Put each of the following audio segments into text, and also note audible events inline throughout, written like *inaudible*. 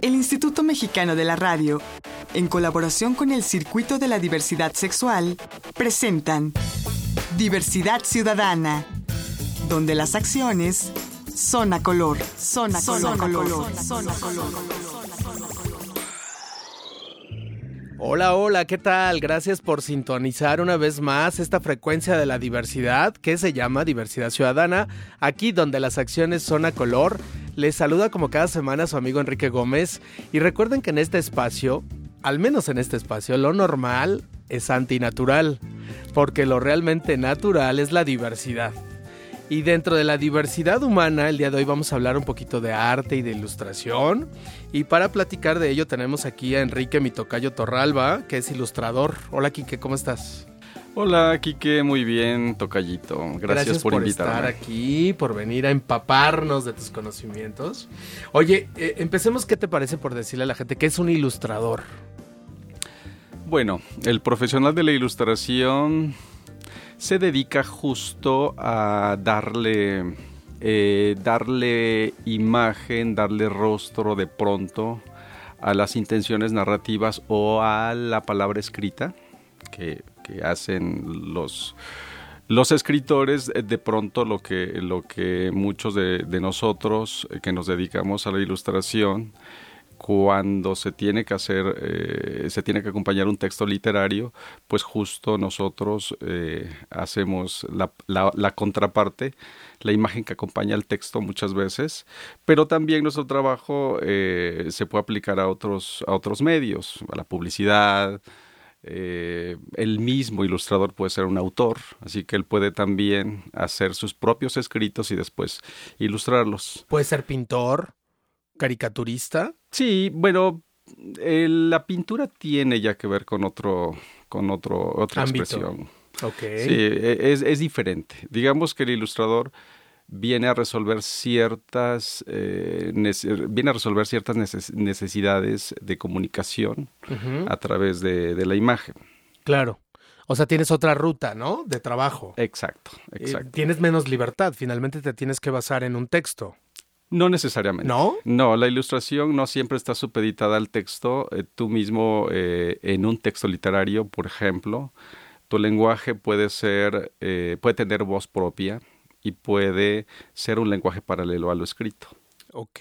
El Instituto Mexicano de la Radio, en colaboración con el Circuito de la Diversidad Sexual, presentan Diversidad Ciudadana, donde las acciones son a color, son a color, color, son a color. Hola, hola, ¿qué tal? Gracias por sintonizar una vez más esta frecuencia de la diversidad que se llama Diversidad Ciudadana, aquí donde las acciones son a color. Les saluda como cada semana su amigo Enrique Gómez y recuerden que en este espacio, al menos en este espacio, lo normal es antinatural, porque lo realmente natural es la diversidad. Y dentro de la diversidad humana, el día de hoy vamos a hablar un poquito de arte y de ilustración. Y para platicar de ello tenemos aquí a Enrique Mitocayo Torralba, que es ilustrador. Hola Quique, ¿cómo estás? Hola Quique, muy bien, Tocayito. Gracias, Gracias por, por invitarme. estar aquí, por venir a empaparnos de tus conocimientos. Oye, eh, empecemos, ¿qué te parece por decirle a la gente que es un ilustrador? Bueno, el profesional de la ilustración se dedica justo a darle, eh, darle imagen, darle rostro de pronto a las intenciones narrativas o a la palabra escrita que, hacen los, los escritores. Eh, De pronto lo que, lo que muchos de, nosotros eh, que nos dedicamos a la ilustración cuando se tiene que hacer, eh, se tiene que acompañar un texto literario, pues justo nosotros hacemos la, la, contraparte, la imagen que acompaña al texto muchas veces, pero también nuestro trabajo se puede aplicar a otros, a otros medios, a la publicidad. Eh, el mismo ilustrador puede ser un autor, así que él puede también hacer sus propios escritos y después ilustrarlos. Puede ser pintor, caricaturista. Sí, bueno, eh, la pintura tiene ya que ver con otro, con otro, otra Ámbito. expresión. Okay. Sí, e, es, es, diferente. Digamos que el ilustrador viene a resolver ciertas eh, viene a resolver ciertas neces necesidades de comunicación uh -huh. a través de, de, la imagen. Claro. O sea, tienes otra ruta, ¿no? De trabajo. Exacto, exacto. Eh, tienes menos libertad. Finalmente te tienes que basar en un texto. No necesariamente. ¿No? No, la ilustración no siempre está supeditada al texto. Eh, tú mismo, eh, en un texto literario, por ejemplo, tu lenguaje puede ser, puede tener voz propia y puede ser un lenguaje paralelo a lo escrito. Ok.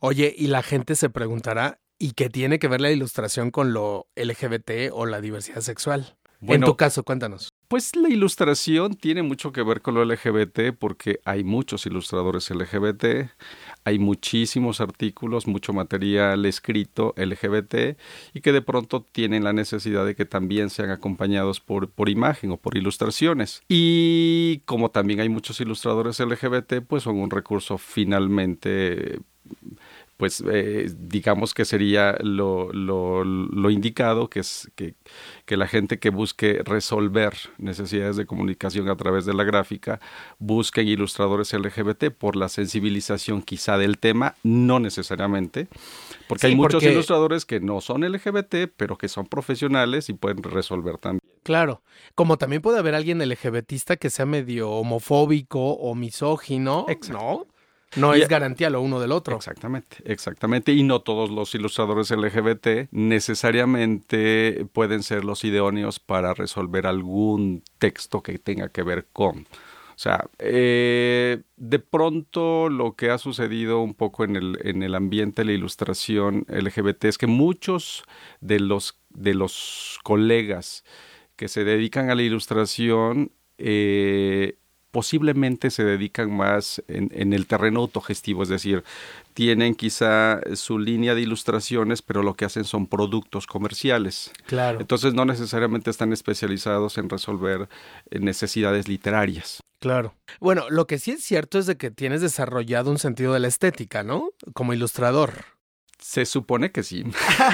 Oye, y la gente se preguntará, ¿y qué tiene que ver la ilustración con lo LGBT o la diversidad sexual? Bueno, en tu caso, cuéntanos. Pues la ilustración tiene mucho que ver con lo LGBT porque hay muchos ilustradores LGBT, hay muchísimos artículos, mucho material escrito LGBT y que de pronto tienen la necesidad de que también sean acompañados por, por imagen o por ilustraciones. Y como también hay muchos ilustradores LGBT, pues son un recurso finalmente pues eh, digamos que sería lo, lo, lo indicado, que es que, que, la gente que busque resolver necesidades de comunicación a través de la gráfica, busquen ilustradores LGBT por la sensibilización quizá del tema, no necesariamente, porque sí, hay muchos porque... ilustradores que no son LGBT, pero que son profesionales y pueden resolver también. Claro, como también puede haber alguien LGBTista que sea medio homofóbico o misógino, Exacto. ¿no? No y, es garantía lo uno del otro. Exactamente, exactamente. Y no todos los ilustradores LGBT necesariamente pueden ser los idóneos para resolver algún texto que tenga que ver con. O sea, eh, de pronto lo que ha sucedido un poco en el, en el ambiente de la ilustración LGBT es que muchos de los, de los colegas que se dedican a la ilustración eh, posiblemente se dedican más en, en, el terreno autogestivo, es decir, tienen quizá su línea de ilustraciones, pero lo que hacen son productos comerciales. Claro. Entonces no necesariamente están especializados en resolver eh, necesidades literarias. Claro. Bueno, lo que sí es cierto es de que tienes desarrollado un sentido de la estética, ¿no? Como ilustrador. Se supone que sí.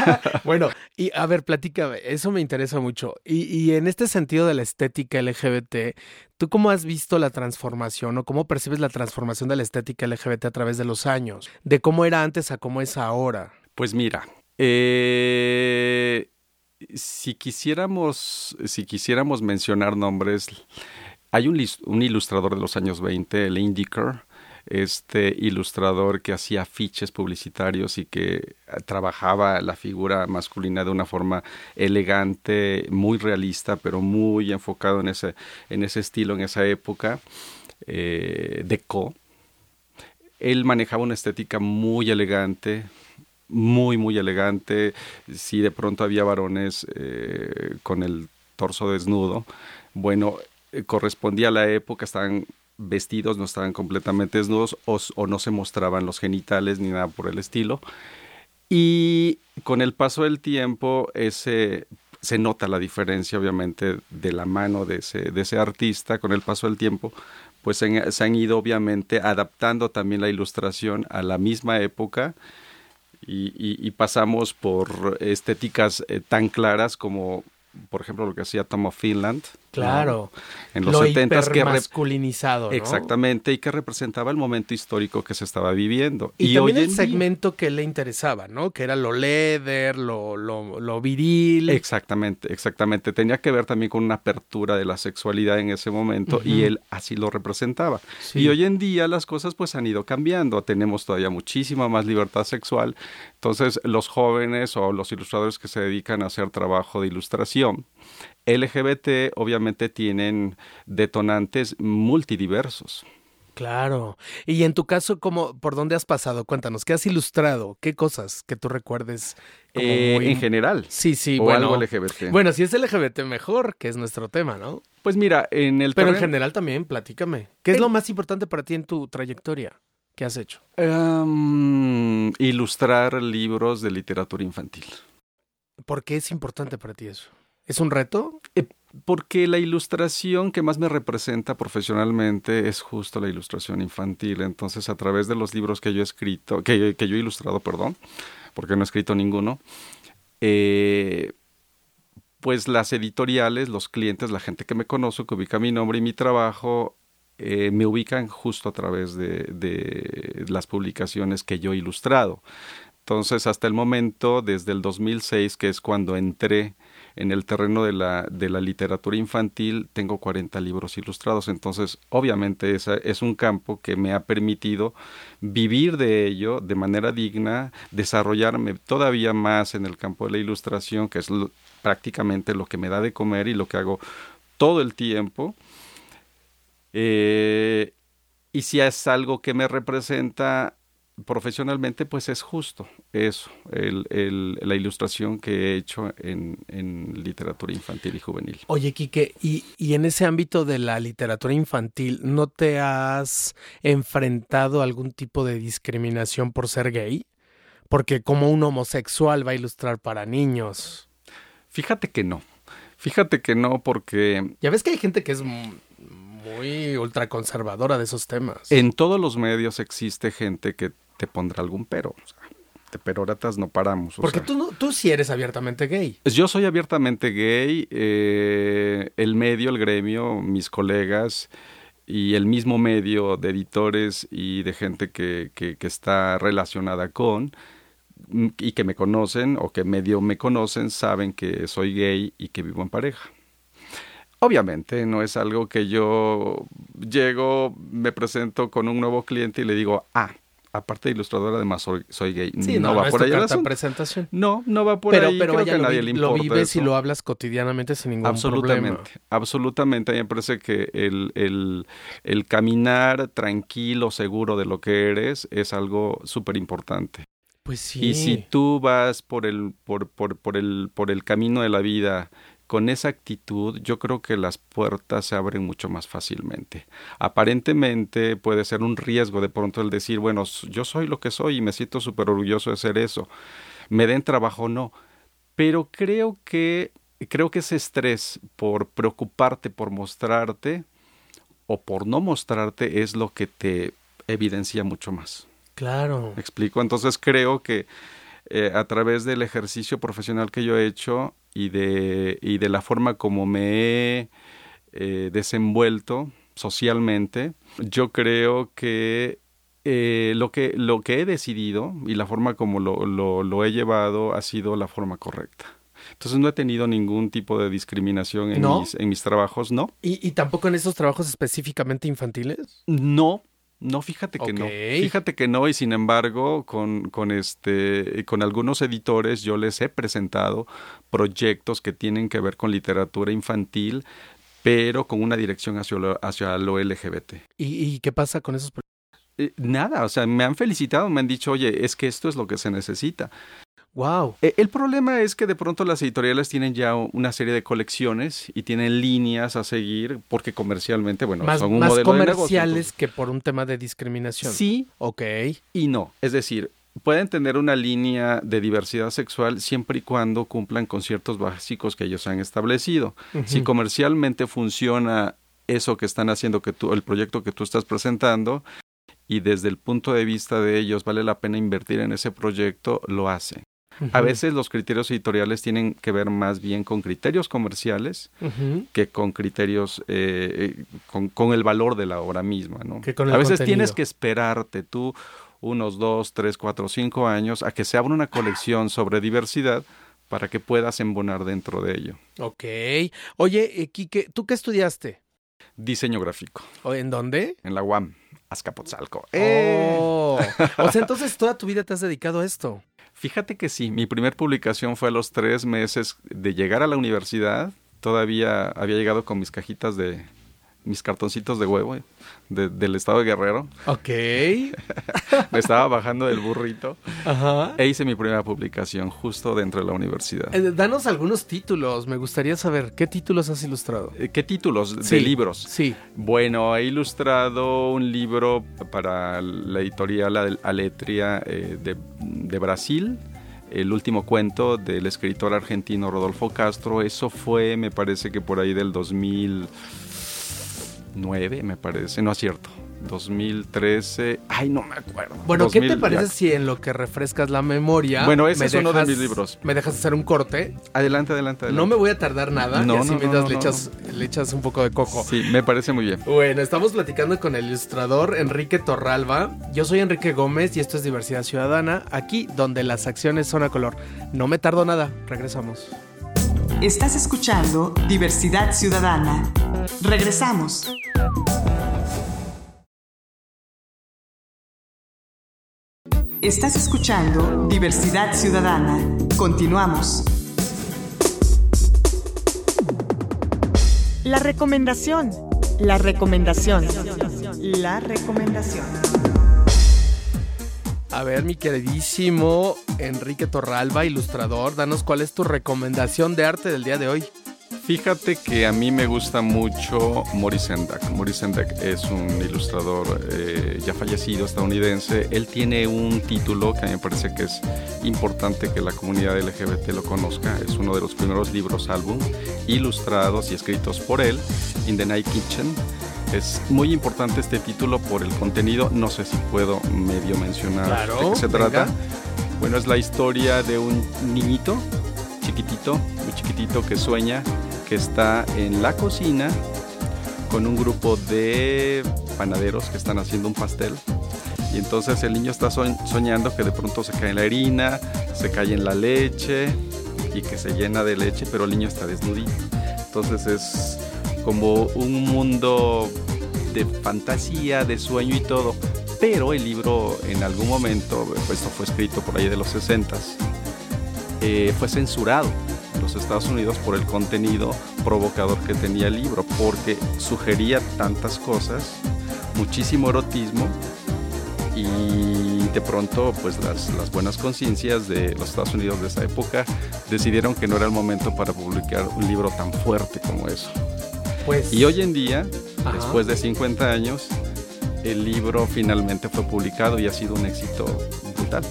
*laughs* bueno, y a ver, platícame, eso me interesa mucho. Y, y, en este sentido de la estética LGBT, ¿tú cómo has visto la transformación o cómo percibes la transformación de la estética LGBT a través de los años? De cómo era antes a cómo es ahora. Pues mira, eh, si quisiéramos, si quisiéramos mencionar nombres, hay un, un ilustrador de los años 20, Lane Dicker, este ilustrador que hacía afiches publicitarios y que trabajaba la figura masculina de una forma elegante, muy realista, pero muy enfocado en ese, en ese estilo, en esa época, eh, deco. Él manejaba una estética muy elegante, muy, muy elegante. Si de pronto había varones eh, con el torso desnudo, bueno, eh, correspondía a la época, estaban vestidos, no estaban completamente desnudos o, no se mostraban los genitales ni nada por el estilo. Y con el paso del tiempo, ese, se nota la diferencia, obviamente, de la mano de ese, artista. Con el paso del tiempo, pues se, han ido, obviamente, adaptando también la ilustración a la misma época. Y, pasamos por estéticas eh, tan claras como por ejemplo, lo que hacía Tom of Finland. Claro. En los setentas que masculinizado, Exactamente, y que representaba el momento histórico que se estaba viviendo. Y, también el segmento que le interesaba, ¿no? Que era lo leather, lo, lo, lo, viril. Exactamente, exactamente. Tenía que ver también con una apertura de la sexualidad en ese momento y él así lo representaba. Y hoy en día las cosas pues han ido cambiando. Tenemos todavía muchísima más libertad sexual. Entonces, los jóvenes o los ilustradores que se dedican a hacer trabajo de ilustración LGBT obviamente tienen detonantes multidiversos. Claro. Y en tu caso, ¿cómo, ¿por dónde has pasado? Cuéntanos, ¿qué has ilustrado? ¿Qué cosas que tú recuerdes? Eh, En general. Sí, sí. O bueno, algo LGBT. Bueno, si es LGBT, mejor, que es nuestro tema, ¿no? Pues mira, en el... Pero en general también, platícame. ¿Qué es lo más importante para ti en tu trayectoria? ¿Qué has hecho? Em, ilustrar libros de literatura infantil. ¿Por qué es importante para ti eso? ¿Es un reto? Eh, porque la ilustración que más me representa profesionalmente es justo la ilustración infantil. Entonces, a través de los libros que yo he escrito, que, yo he ilustrado, perdón, porque no he escrito ninguno, eh, pues las editoriales, los clientes, la gente que me conoce, que ubica mi nombre y mi trabajo, eh, me ubican justo a través de, de, las publicaciones que yo he ilustrado. Entonces, hasta el momento, desde el 2006, que es cuando entré en el terreno de la, de la literatura infantil tengo 40 libros ilustrados, entonces obviamente esa es un campo que me ha permitido vivir de ello de manera digna, desarrollarme todavía más en el campo de la ilustración, que es prácticamente lo que me da de comer y lo que hago todo el tiempo. Eh, y si es algo que me representa, profesionalmente, pues es justo eso, el, la ilustración que he hecho en, literatura infantil y juvenil. Oye, Quique, y, y, en ese ámbito de la literatura infantil, ¿no te has enfrentado a algún tipo de discriminación por ser gay? Porque como un homosexual va a ilustrar para niños. Fíjate que no. Fíjate que no, porque... Ya ves que hay gente que es muy ultraconservadora de esos temas. En todos los medios existe gente que te pondrá algún pero. O sea, de peroratas no paramos. Porque tú, no, tú sí eres abiertamente gay. Yo soy abiertamente gay. Eh, el medio, el gremio, mis colegas y el mismo medio de editores y de gente que, que, que está relacionada con y que me conocen o que medio me conocen saben que soy gay y que vivo en pareja. Obviamente no es algo que yo llego, me presento con un nuevo cliente y le digo, ah, aparte de ilustrador, además soy, soy gay. Sí, no, va por ahí la presentación. No, no va por ahí. Pero Creo que a nadie le importa. Lo vives y lo hablas cotidianamente sin ningún absolutamente, problema. Absolutamente. A mí me parece que el, el, el caminar tranquilo, seguro de lo que eres, es algo súper importante. Pues sí. Y si tú vas por el, por, por, por, el, por el camino de la vida con esa actitud yo creo que las puertas se abren mucho más fácilmente. Aparentemente puede ser un riesgo de pronto el decir, bueno, yo soy lo que soy y me siento súper orgulloso de ser eso. Me den trabajo o no. Pero creo que, creo que ese estrés por preocuparte, por mostrarte o por no mostrarte es lo que te evidencia mucho más. Claro. ¿Me explico? Entonces creo que eh, a través del ejercicio profesional que yo he hecho y de, y de la forma como me he eh, desenvuelto socialmente, yo creo que eh, lo que lo que he decidido y la forma como lo, lo, lo, he llevado ha sido la forma correcta. Entonces no he tenido ningún tipo de discriminación en, mis, en mis trabajos, ¿no? ¿Y, ¿Y tampoco en esos trabajos específicamente infantiles? No, No, fíjate que no. Fíjate que no, y sin embargo, con, con este, con algunos editores yo les he presentado proyectos que tienen que ver con literatura infantil, pero con una dirección hacia lo, hacia lo LGBT. ¿Y, y qué pasa con esos proyectos? Eh, nada, o sea, me han felicitado, me han dicho, oye, es que esto es lo que se necesita. ¡Wow! Eh, El problema es que de pronto las editoriales tienen ya una serie de colecciones y tienen líneas a seguir porque comercialmente, bueno, Más, son un más modelo de negocio, comerciales que por un tema de discriminación. Sí Ok. y no. Es decir, pueden tener una línea de diversidad sexual siempre y cuando cumplan con ciertos básicos que ellos han establecido. Si comercialmente funciona eso que están haciendo, que tú, el proyecto que tú estás presentando, y desde el punto de vista de ellos vale la pena invertir en ese proyecto, lo hacen. A veces los criterios editoriales tienen que ver más bien con criterios comerciales que con criterios, eh, eh, con, con el valor de la obra misma, ¿no? Que con el a veces contenido. tienes que esperarte tú unos dos, tres, cuatro, cinco años a que se abra una colección sobre diversidad para que puedas embonar dentro de ello. Ok. Oye, eh, Quique, ¿tú qué estudiaste? Diseño gráfico, ¿O ¿En dónde? en la UAM, Azcapotzalco. ¡Eh! Oh. O sea, entonces toda tu vida te has dedicado a esto. Fíjate que sí, mi primer publicación fue a los tres meses de llegar a la universidad. Todavía había llegado con mis cajitas de mis cartoncitos de huevo eh, de- del estado de Guerrero. Ok. *laughs* Me estaba bajando del burrito Ajá. e hice mi primera publicación justo dentro de la universidad. Eh, danos algunos títulos. Me gustaría saber qué títulos has ilustrado. Eh, ¿Qué títulos de Sí, libros? Sí. Bueno, he ilustrado un libro para la editorial Al- Aletria eh, de, de Brasil, el último cuento del escritor argentino Rodolfo Castro. Eso fue, me parece que por ahí del 2009, me parece. No es cierto. 2013. Ay, no me acuerdo. Bueno, ¿qué te 2000, parece ya. si en lo que refrescas la memoria. Bueno, ese me es uno de mis libros. Me dejas hacer un corte. Adelante, adelante, adelante. No me voy a tardar nada. No, y así no, mientras no, le, echas, le echas un poco de coco. Sí, me parece muy bien. Bueno, estamos platicando con el ilustrador Enrique Torralba. Yo soy Enrique Gómez y esto es Diversidad Ciudadana, aquí donde las acciones son a color. No me tardo nada, regresamos. Estás escuchando Diversidad Ciudadana. Regresamos. Estás escuchando Diversidad Ciudadana. Continuamos. La recomendación. La recomendación. La recomendación. A ver, mi queridísimo Enrique Torralba, ilustrador, danos cuál es tu recomendación de arte del día de hoy. Fíjate que a mí me gusta mucho Maurice Sendak. Maurice Sendak es un ilustrador eh, ya fallecido estadounidense. Él tiene un título que a mí me parece que es importante que la comunidad LGBT lo conozca. Es uno de los primeros libros álbum ilustrados y escritos por él, In the Night Kitchen. Es muy importante este título por el contenido. No sé si puedo medio mencionar Claro, de qué se venga. trata. Bueno, es la historia de un niñito chiquitito, muy chiquitito que sueña que está en la cocina con un grupo de panaderos que están haciendo un pastel. Y entonces el niño está soñ- soñando que de pronto se cae en la harina, se cae en la leche y que se llena de leche, pero el niño está desnudito. Entonces es como un mundo de fantasía, de sueño y todo. Pero el libro en algún momento, pues, esto fue escrito por ahí de los 60s, eh, fue censurado en los Estados Unidos por el contenido provocador que tenía el libro, porque sugería tantas cosas, muchísimo erotismo y de pronto pues las, las buenas conciencias de los Estados Unidos de esa época decidieron que no era el momento para publicar un libro tan fuerte como eso. Pues. Y hoy en día, Ajá. después de 50 años, el libro finalmente fue publicado y ha sido un éxito brutal.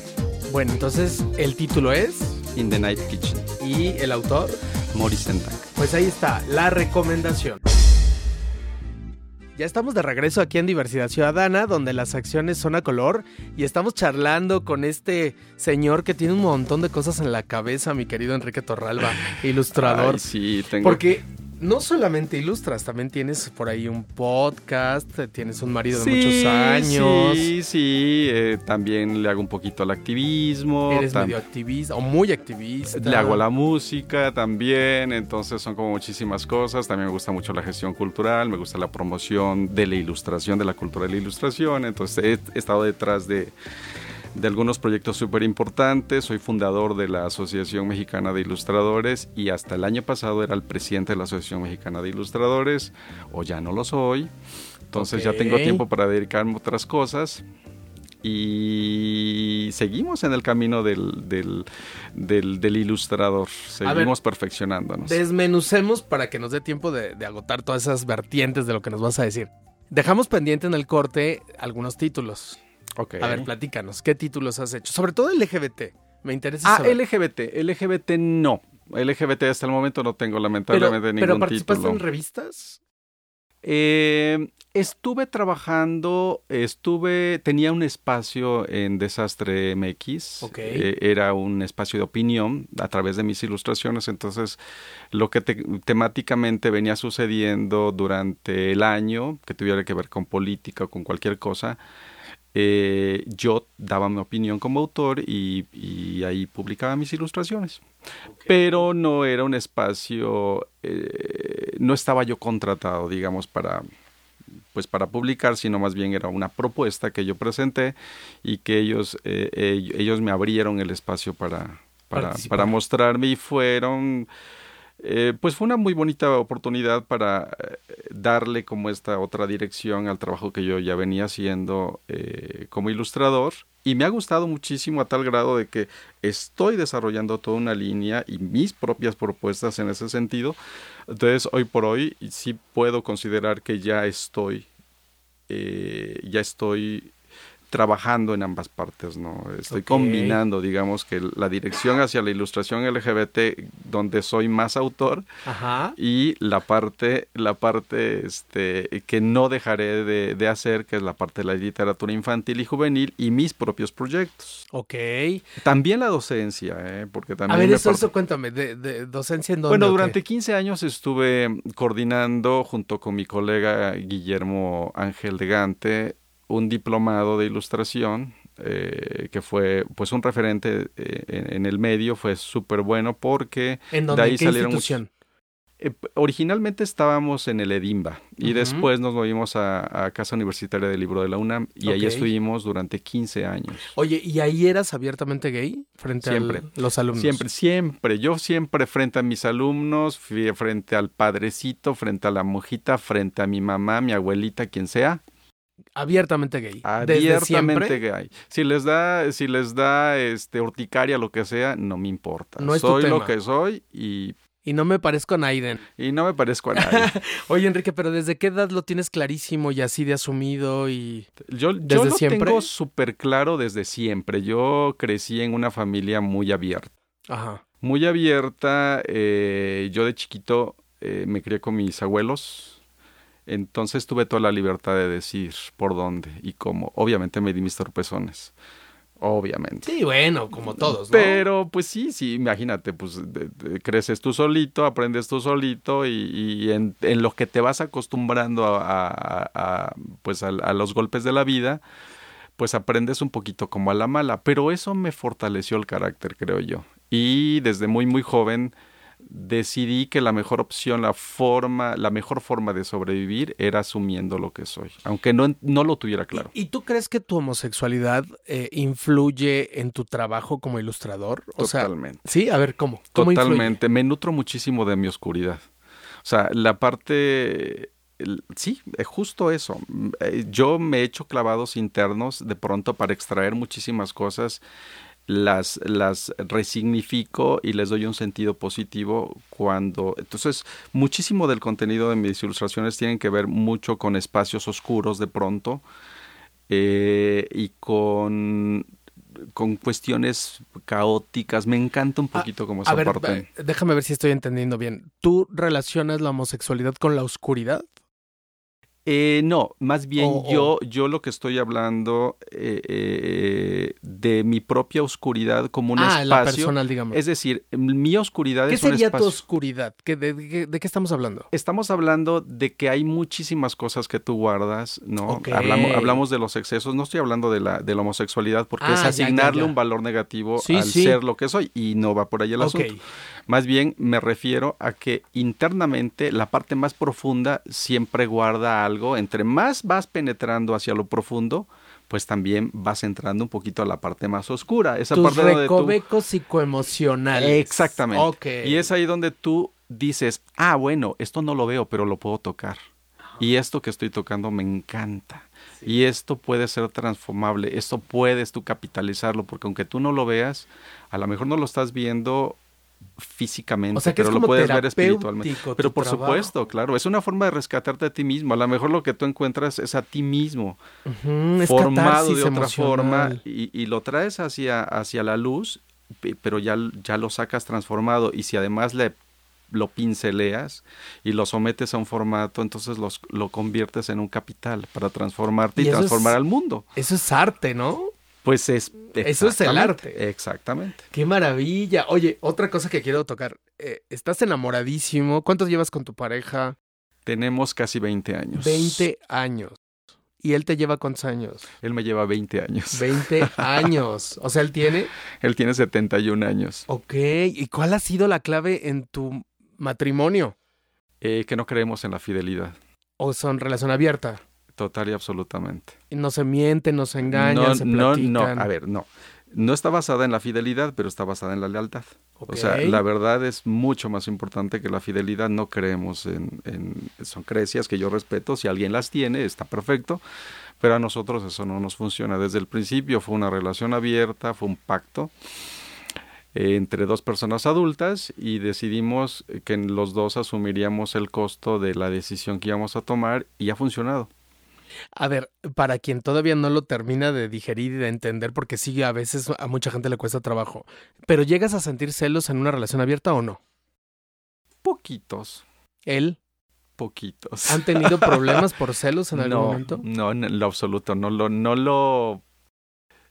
Bueno, entonces el título es. In the Night Kitchen, Y el autor. Maurice Sendak. Pues ahí está, la recomendación. Ya estamos de regreso aquí en Diversidad Ciudadana, donde las acciones son a color, y estamos charlando con este señor que tiene un montón de cosas en la cabeza, mi querido Enrique Torralba, *laughs* ilustrador. Ay, sí, tengo. Porque no solamente ilustras, también tienes por ahí un podcast, tienes un marido de muchos años. Sí, sí, eh, también le hago un poquito al activismo. Eres medio activista o muy activista. Le hago la música también, entonces son como muchísimas cosas. También me gusta mucho la gestión cultural, me gusta la promoción de la ilustración, de la cultura de la ilustración. Entonces he estado detrás de de algunos proyectos súper importantes. Soy fundador de la Asociación Mexicana de Ilustradores y hasta el año pasado era el presidente de la Asociación Mexicana de Ilustradores, o ya no lo soy. Entonces ya tengo tiempo para dedicarme a otras cosas. Y seguimos en el camino del, del, ilustrador, seguimos perfeccionándonos. Desmenucemos para que nos dé tiempo de, de agotar todas esas vertientes de lo que nos vas a decir. Dejamos pendiente en el corte algunos títulos. A ver, platícanos, ¿qué títulos has hecho? Sobre todo LGBT, me interesa Ah, LGBT, LGBT no. LGBT hasta el momento no tengo lamentablemente ningún título. ¿Pero participaste en revistas? Eh, estuve trabajando, estuve, tenía un espacio en Desastre MX, eh, era un espacio de opinión a través de mis ilustraciones, entonces lo que temáticamente venía sucediendo durante el año, que tuviera que ver con política o con cualquier cosa, eh, yo daba mi opinión como autor y, ahí publicaba mis ilustraciones. Pero no era un espacio, eh, no estaba yo contratado, digamos, para pues para publicar, sino más bien era una propuesta que yo presenté y que ellos, eh, ellos me abrieron el espacio para, para, para mostrarme y fueron eh, pues fue una muy bonita oportunidad para eh, darle como esta otra dirección al trabajo que yo ya venía haciendo eh, como ilustrador y me ha gustado muchísimo a tal grado de que estoy desarrollando toda una línea y mis propias propuestas en ese sentido. Entonces hoy por hoy sí puedo considerar que ya estoy, ya estoy trabajando en ambas partes, ¿no? Estoy combinando, digamos, que la dirección hacia la ilustración LGBT, donde soy más autor, y la parte, la parte este, que no dejaré de, hacer, que es la parte de la literatura infantil y juvenil, y mis propios proyectos. Ok. También la docencia, ¿eh? Porque también... A ver, eso, eso cuéntame, de, docencia en dónde? Bueno, durante 15 años estuve coordinando junto con mi colega Guillermo Ángel de Gante un diplomado de ilustración eh, que fue pues un referente eh, en, el medio, fue súper bueno porque ¿En de ahí salieron institución? Eh, originalmente estábamos en el Edimba y después nos movimos a, Casa Universitaria del Libro de la UNAM y ahí estuvimos durante 15 años. Oye, ¿y ahí eras abiertamente gay frente a los alumnos? Siempre, siempre. Yo siempre frente a mis alumnos, frente al padrecito, frente a la mojita, frente a mi mamá, mi abuelita, quien sea abiertamente gay. Abiertamente gay. Si les da, si les da este urticaria lo que sea, no me importa. No soy lo que soy y y no me parezco a Naiden. Y no me parezco a Naiden. *laughs* Oye, Enrique, pero ¿desde qué edad lo tienes clarísimo y así de asumido y yo, desde yo lo tengo súper claro desde siempre. Yo crecí en una familia muy abierta. Ajá. Muy abierta. Eh, yo de chiquito eh, me crié con mis abuelos entonces tuve toda la libertad de decir por dónde y cómo. Obviamente me di mis torpezones. Obviamente. Sí, bueno, como todos, ¿no? Pero pues sí, sí, imagínate, pues creces tú solito, aprendes tú solito y, en, lo que te vas acostumbrando a, pues a, los golpes de la vida, pues aprendes un poquito como a la mala. Pero eso me fortaleció el carácter, creo yo. Y desde muy, muy joven decidí que la mejor opción, la forma, la mejor forma de sobrevivir era asumiendo lo que soy, aunque no, no lo tuviera claro. ¿Y, tú crees que tu homosexualidad eh, influye en tu trabajo como ilustrador? Totalmente. sí, a ver, ¿cómo? Totalmente. Me nutro muchísimo de mi oscuridad. O sea, la parte sí, es justo eso. Eh, yo me he hecho clavados internos de pronto para extraer muchísimas cosas las, las resignifico y les doy un sentido positivo cuando... Entonces, muchísimo del contenido de mis ilustraciones tienen que ver mucho con espacios oscuros de pronto eh, y con con cuestiones caóticas. Me encanta un ah, poquito como esa parte. Déjame ver si estoy entendiendo bien. ¿Tú relacionas la homosexualidad con la oscuridad? Eh, no, más bien yo, yo lo que estoy hablando eh, eh, de mi propia oscuridad como un ah, la espacio. personal, digamos. Es decir, mi oscuridad ¿Qué es un sería tu espacio. oscuridad? ¿Qué- de, de- de qué estamos hablando? Estamos hablando de que hay muchísimas cosas que tú guardas, ¿no? Hablamos, hablamos de los excesos, no estoy hablando de la, de la homosexualidad porque Ah, es asignarle ya, ya. un valor negativo Sí, al sí. ser lo que soy y no va por ahí el Ok. asunto. Más bien me refiero a que internamente la parte más profunda siempre guarda algo. Entre más vas penetrando hacia lo profundo, pues también vas entrando un poquito a la parte más oscura. Esa Tus parte donde tú... recovecos psicoemocionales. Exactamente. Y es ahí donde tú dices, ah, bueno, esto no lo veo, pero lo puedo tocar. Y esto que estoy tocando me encanta. Y esto puede ser transformable. Esto puedes tú capitalizarlo, porque aunque tú no lo veas, a lo mejor no lo estás viendo físicamente, O sea, que es pero lo puedes ver espiritualmente. Pero por trabajo. supuesto, claro, es una forma de rescatarte a ti mismo. A lo mejor lo que tú encuentras es a ti mismo formado de otra emocional. forma y, y lo traes hacia, hacia la luz, pe- pero ya, ya lo sacas transformado y si además le lo pinceleas y lo sometes a un formato, entonces los, lo conviertes en un capital para transformarte y, transformar es- al mundo. Eso es arte, ¿no? Pues es... Eso es el arte. Exactamente. Qué maravilla. Oye, otra cosa que quiero tocar. Eh, estás enamoradísimo. ¿Cuántos llevas con tu pareja? Tenemos casi 20 años. 20 años. ¿Y él te lleva cuántos años? Él me lleva 20 años. 20 *laughs* años. O sea, él tiene. Él tiene 71 años. Ok. ¿Y cuál ha sido la clave en tu matrimonio? Eh, que no creemos en la fidelidad. ¿O son relación abierta? Total y absolutamente. Y no se mienten, no se engañan, no, se no, platican. no, a ver, no. No está basada en la fidelidad, pero está basada en la lealtad. O sea, la verdad es mucho más importante que la fidelidad. No creemos en, en- Son creencias que yo respeto. Si alguien las tiene, está perfecto. Pero a nosotros eso no nos funciona. Desde el principio fue una relación abierta, fue un pacto eh, entre dos personas adultas y decidimos que los dos asumiríamos el costo de la decisión que íbamos a tomar y ha funcionado. A ver, para quien todavía no lo termina de digerir y de entender, porque sí, a veces a mucha gente le cuesta trabajo, pero ¿llegas a sentir celos en una relación abierta o no? Poquitos, ¿Él? poquitos. ¿Han tenido problemas por *laughs* celos en algún no, momento? No, en lo absoluto. No lo, no lo,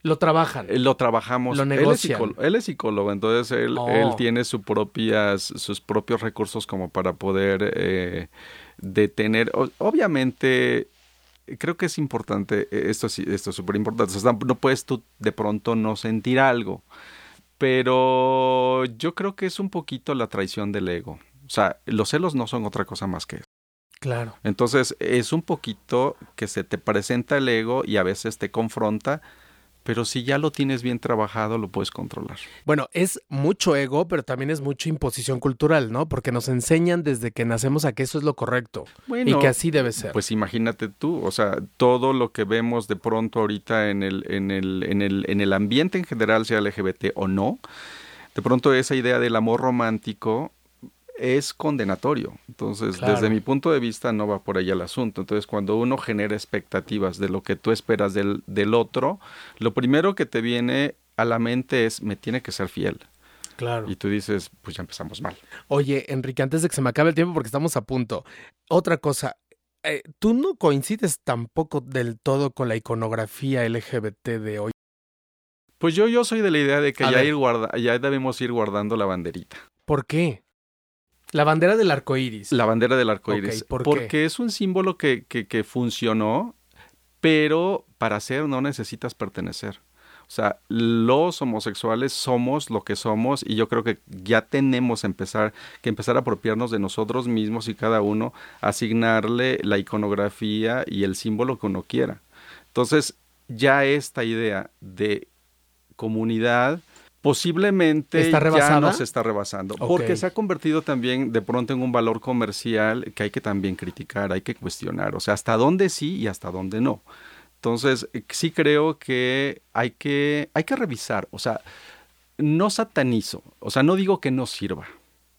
Lo trabajan. eh, lo trabajamos. Lo Él es, negocian. psicólogo, él es psicólogo, entonces él, Oh. él tiene su propias, sus propios recursos como para poder eh, detener. O- obviamente, creo que es importante, eh, esto esto es súper importante. O sea, no puedes tú de pronto no sentir algo. Pero yo creo que es un poquito la traición del ego. O sea, los celos no son otra cosa más que eso. Claro. Entonces es un poquito que se te presenta el ego y a veces te confronta, pero si ya lo tienes bien trabajado lo puedes controlar. Bueno, es mucho ego, pero también es mucha imposición cultural, ¿no? Porque nos enseñan desde que nacemos a que eso es lo correcto Bueno, y que así debe ser. pues imagínate tú, o sea, todo lo que vemos de pronto ahorita en el, en el, en el, en el ambiente en general, sea LGBT o no, de pronto esa idea del amor romántico es condenatorio. Entonces, Claro. desde mi punto de vista, no va por ahí el asunto. Entonces, cuando uno genera expectativas de lo que tú esperas del, del otro, lo primero que te viene a la mente es, me tiene que ser fiel. claro. Y tú dices, pues ya empezamos mal. Oye, Enrique, antes de que se me acabe el tiempo, porque estamos a punto. Otra cosa, eh, tú no coincides tampoco del todo con la iconografía LGBT de hoy. Pues yo, yo soy de la idea de que A ya, ir guarda, ya debemos ir guardando la banderita. ¿Por qué? La bandera del arco iris. La bandera del arco iris. Ok, ¿por qué? porque es un símbolo que, que, que funcionó, pero para ser no necesitas pertenecer. O sea, los homosexuales somos lo que somos y yo creo que ya tenemos empezar, que empezar a apropiarnos de nosotros mismos y cada uno asignarle la iconografía y el símbolo que uno quiera. Entonces, ya esta idea de comunidad posiblemente ¿Está ya nos está rebasando. Porque se ha convertido también de pronto en un valor comercial que hay que también criticar, hay que cuestionar. O sea, hasta dónde sí y hasta dónde no. Entonces, eh, sí creo que hay que, hay que revisar. O sea, no satanizo. O sea, no digo que no sirva.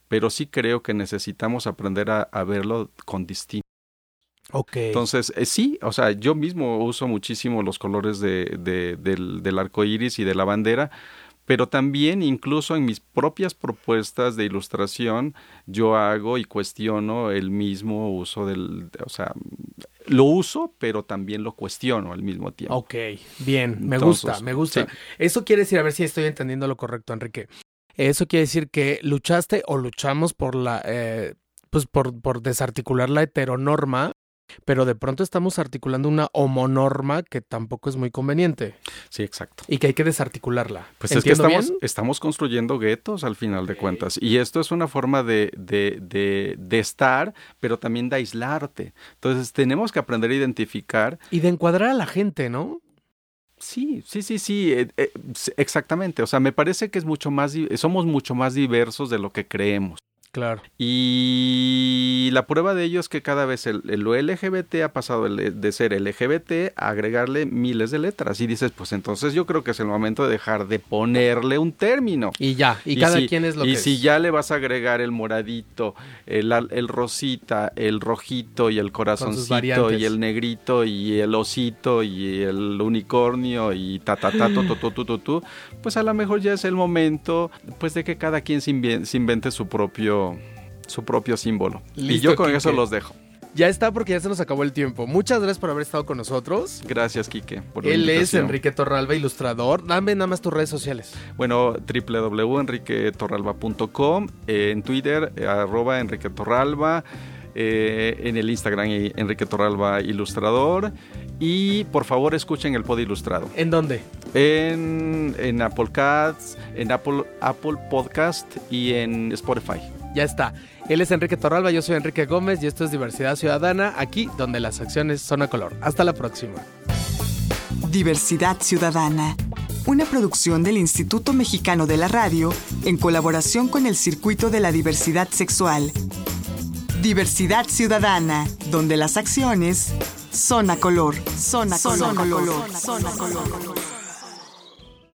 Pero sí creo que necesitamos aprender a, a verlo con distinto. Ok. Entonces, eh, sí, o sea, yo mismo uso muchísimo los colores de, de- del, del arco iris y de la bandera, pero también incluso en mis propias propuestas de ilustración yo hago y cuestiono el mismo uso del, o sea, lo uso, pero también lo cuestiono al mismo tiempo. Ok, bien, me gusta, me gusta. Eso quiere decir, a ver si estoy entendiendo lo correcto, Enrique. Eso quiere decir que luchaste o luchamos por la, eh, pues por, por desarticular la heteronorma pero de pronto estamos articulando una homonorma que tampoco es muy conveniente. Sí, exacto. Y que hay que desarticularla. Pues es que estamos, estamos construyendo guetos al final de cuentas. Y esto es una forma de, de, de, de, estar, pero también de aislarte. Entonces tenemos que aprender a identificar. Y de encuadrar a la gente, ¿no? Sí, sí, sí, sí, eh, eh, exactamente. O sea, me parece que es mucho más, somos mucho más diversos de lo que creemos. Claro. Y la prueba de ello es que cada vez el, lo LGBT ha pasado de ser LGBT a agregarle miles de letras. Y dices, pues entonces yo creo que es el momento de dejar de ponerle un término. Y ya, y, cada quien es lo y que Y si ya le vas a agregar el moradito, el, el rosita, el rojito y el corazoncito y el negrito y el osito y el unicornio y ta ta ta tu, tu, tu, tu, pues a lo mejor ya es el momento pues de que cada quien se invente su propio su propio símbolo. y yo con eso los dejo. Ya está porque ya se nos acabó el tiempo. Muchas gracias por haber estado con nosotros. Gracias, Quique. Por Él es Enrique Torralba, ilustrador. Dame nada más tus redes sociales. Bueno, www.enriquetorralba.com, eh, en Twitter, eh, arroba Enrique Torralba, eh, en el Instagram Enrique Torralba Ilustrador. Y por favor escuchen el pod ilustrado. ¿En dónde? En, en Apple Cats, en Apple, Apple Podcast y en Spotify. Ya está. Él es Enrique Torralba, yo soy Enrique Gómez y esto es Diversidad Ciudadana, aquí donde las acciones son a color. Hasta la próxima. Diversidad Ciudadana, una producción del Instituto Mexicano de la Radio en colaboración con el Circuito de la Diversidad Sexual. Diversidad Ciudadana, donde las acciones son a color, son a color, color, son a color.